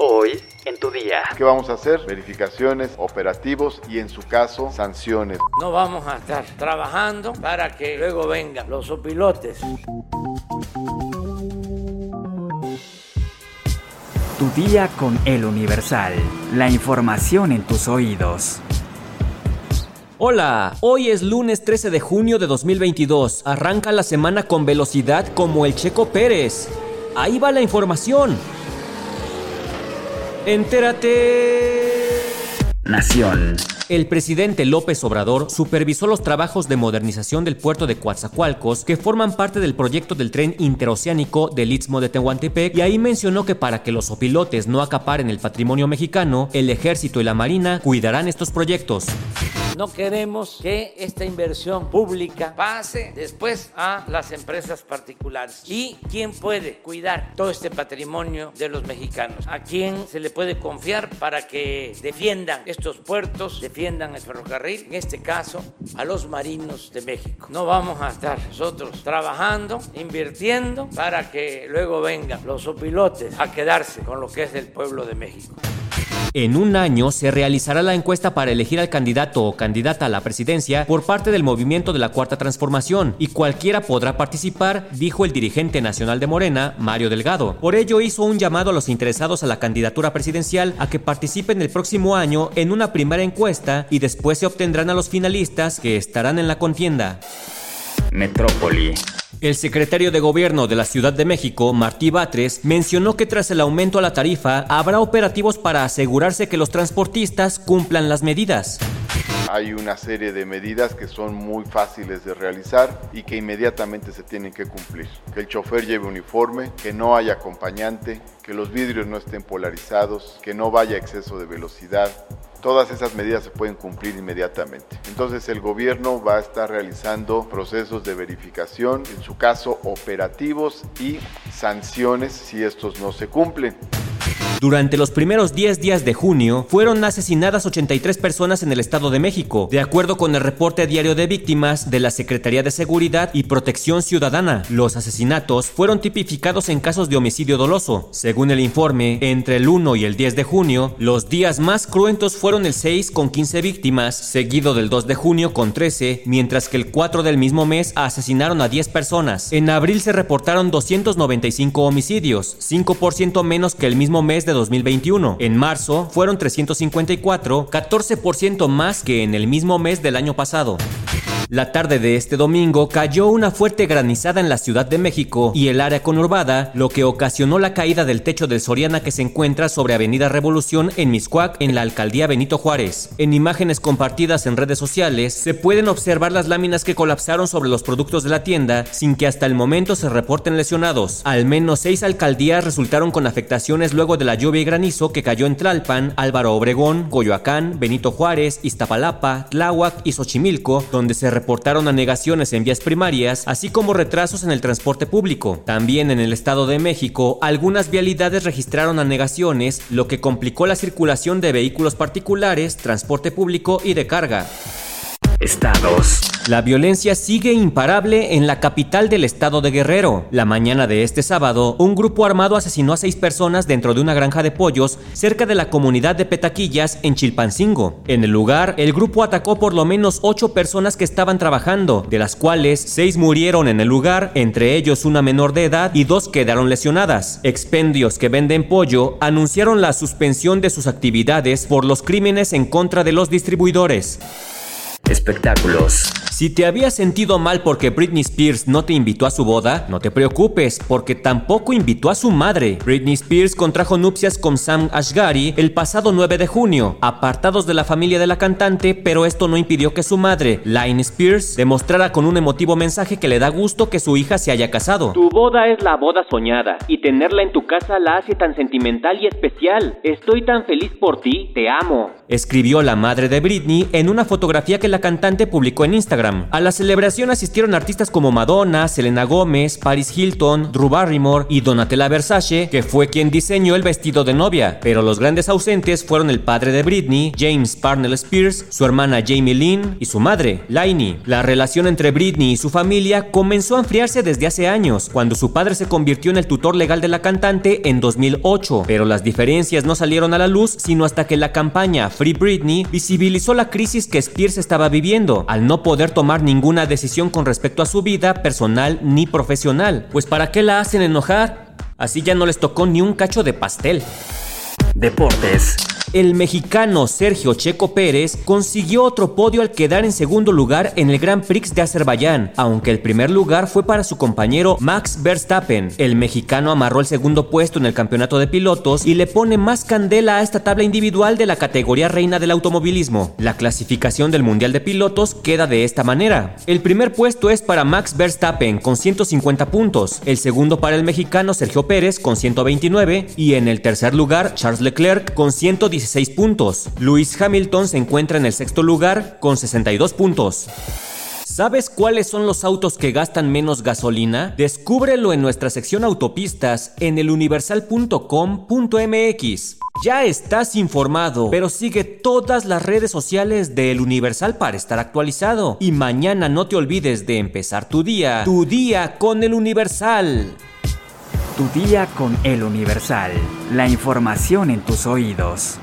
Hoy en tu día. ¿Qué vamos a hacer? Verificaciones, operativos y en su caso sanciones. No vamos a estar trabajando para que luego vengan los opilotes. Tu día con el Universal. La información en tus oídos. Hola, hoy es lunes 13 de junio de 2022. Arranca la semana con velocidad como el Checo Pérez. Ahí va la información. Entérate. Nación. El presidente López Obrador supervisó los trabajos de modernización del puerto de Coatzacoalcos que forman parte del proyecto del tren interoceánico del Istmo de Tehuantepec y ahí mencionó que para que los opilotes no acaparen el patrimonio mexicano, el ejército y la marina cuidarán estos proyectos. No queremos que esta inversión pública pase después a las empresas particulares. ¿Y quién puede cuidar todo este patrimonio de los mexicanos? ¿A quién se le puede confiar para que defiendan estos puertos, defiendan el ferrocarril? En este caso, a los marinos de México. No vamos a estar nosotros trabajando, invirtiendo para que luego vengan los opilotes a quedarse con lo que es del pueblo de México. En un año se realizará la encuesta para elegir al candidato o candidata a la presidencia por parte del movimiento de la Cuarta Transformación y cualquiera podrá participar, dijo el dirigente nacional de Morena, Mario Delgado. Por ello hizo un llamado a los interesados a la candidatura presidencial a que participen el próximo año en una primera encuesta y después se obtendrán a los finalistas que estarán en la contienda. Metrópoli. El secretario de Gobierno de la Ciudad de México, Martí Batres, mencionó que tras el aumento a la tarifa habrá operativos para asegurarse que los transportistas cumplan las medidas. Hay una serie de medidas que son muy fáciles de realizar y que inmediatamente se tienen que cumplir. Que el chofer lleve uniforme, que no haya acompañante, que los vidrios no estén polarizados, que no vaya exceso de velocidad, Todas esas medidas se pueden cumplir inmediatamente. Entonces el gobierno va a estar realizando procesos de verificación, en su caso operativos y sanciones si estos no se cumplen. Durante los primeros 10 días de junio, fueron asesinadas 83 personas en el Estado de México, de acuerdo con el reporte diario de víctimas de la Secretaría de Seguridad y Protección Ciudadana. Los asesinatos fueron tipificados en casos de homicidio doloso. Según el informe, entre el 1 y el 10 de junio, los días más cruentos fueron el 6 con 15 víctimas, seguido del 2 de junio con 13, mientras que el 4 del mismo mes asesinaron a 10 personas. En abril se reportaron 295 homicidios, 5% menos que el mismo mes de 2021. En marzo fueron 354, 14% más que en el mismo mes del año pasado. La tarde de este domingo cayó una fuerte granizada en la Ciudad de México y el área conurbada, lo que ocasionó la caída del techo del Soriana que se encuentra sobre Avenida Revolución en Miscuac, en la alcaldía Benito Juárez. En imágenes compartidas en redes sociales se pueden observar las láminas que colapsaron sobre los productos de la tienda sin que hasta el momento se reporten lesionados. Al menos seis alcaldías resultaron con afectaciones luego de la lluvia y granizo que cayó en Tlalpan, Álvaro Obregón, Coyoacán, Benito Juárez, Iztapalapa, Tláhuac y Xochimilco, donde se reportaron anegaciones en vías primarias, así como retrasos en el transporte público. También en el Estado de México, algunas vialidades registraron anegaciones, lo que complicó la circulación de vehículos particulares, transporte público y de carga. Estados. La violencia sigue imparable en la capital del estado de Guerrero. La mañana de este sábado, un grupo armado asesinó a seis personas dentro de una granja de pollos cerca de la comunidad de Petaquillas en Chilpancingo. En el lugar, el grupo atacó por lo menos ocho personas que estaban trabajando, de las cuales seis murieron en el lugar, entre ellos una menor de edad y dos quedaron lesionadas. Expendios que venden pollo anunciaron la suspensión de sus actividades por los crímenes en contra de los distribuidores. Espectáculos. Si te habías sentido mal porque Britney Spears no te invitó a su boda, no te preocupes, porque tampoco invitó a su madre. Britney Spears contrajo nupcias con Sam Ashgari el pasado 9 de junio, apartados de la familia de la cantante, pero esto no impidió que su madre, Line Spears, demostrara con un emotivo mensaje que le da gusto que su hija se haya casado. Tu boda es la boda soñada, y tenerla en tu casa la hace tan sentimental y especial. Estoy tan feliz por ti, te amo. Escribió la madre de Britney en una fotografía que la cantante publicó en Instagram. A la celebración asistieron artistas como Madonna, Selena Gómez, Paris Hilton, Drew Barrymore y Donatella Versace, que fue quien diseñó el vestido de novia. Pero los grandes ausentes fueron el padre de Britney, James Parnell Spears, su hermana Jamie Lynn y su madre, Lainey. La relación entre Britney y su familia comenzó a enfriarse desde hace años, cuando su padre se convirtió en el tutor legal de la cantante en 2008. Pero las diferencias no salieron a la luz sino hasta que la campaña Free Britney visibilizó la crisis que Spears estaba viviendo, al no poder tomar ninguna decisión con respecto a su vida personal ni profesional. Pues ¿para qué la hacen enojar? Así ya no les tocó ni un cacho de pastel. Deportes. El mexicano Sergio Checo Pérez consiguió otro podio al quedar en segundo lugar en el Grand Prix de Azerbaiyán, aunque el primer lugar fue para su compañero Max Verstappen. El mexicano amarró el segundo puesto en el campeonato de pilotos y le pone más candela a esta tabla individual de la categoría reina del automovilismo. La clasificación del Mundial de Pilotos queda de esta manera. El primer puesto es para Max Verstappen con 150 puntos, el segundo para el mexicano Sergio Pérez con 129 y en el tercer lugar Charles Leclerc con 116 puntos. Lewis Hamilton se encuentra en el sexto lugar con 62 puntos. ¿Sabes cuáles son los autos que gastan menos gasolina? Descúbrelo en nuestra sección autopistas en eluniversal.com.mx. Ya estás informado, pero sigue todas las redes sociales de El Universal para estar actualizado. Y mañana no te olvides de empezar tu día, tu día con El Universal. Tu día con El Universal. La información en tus oídos.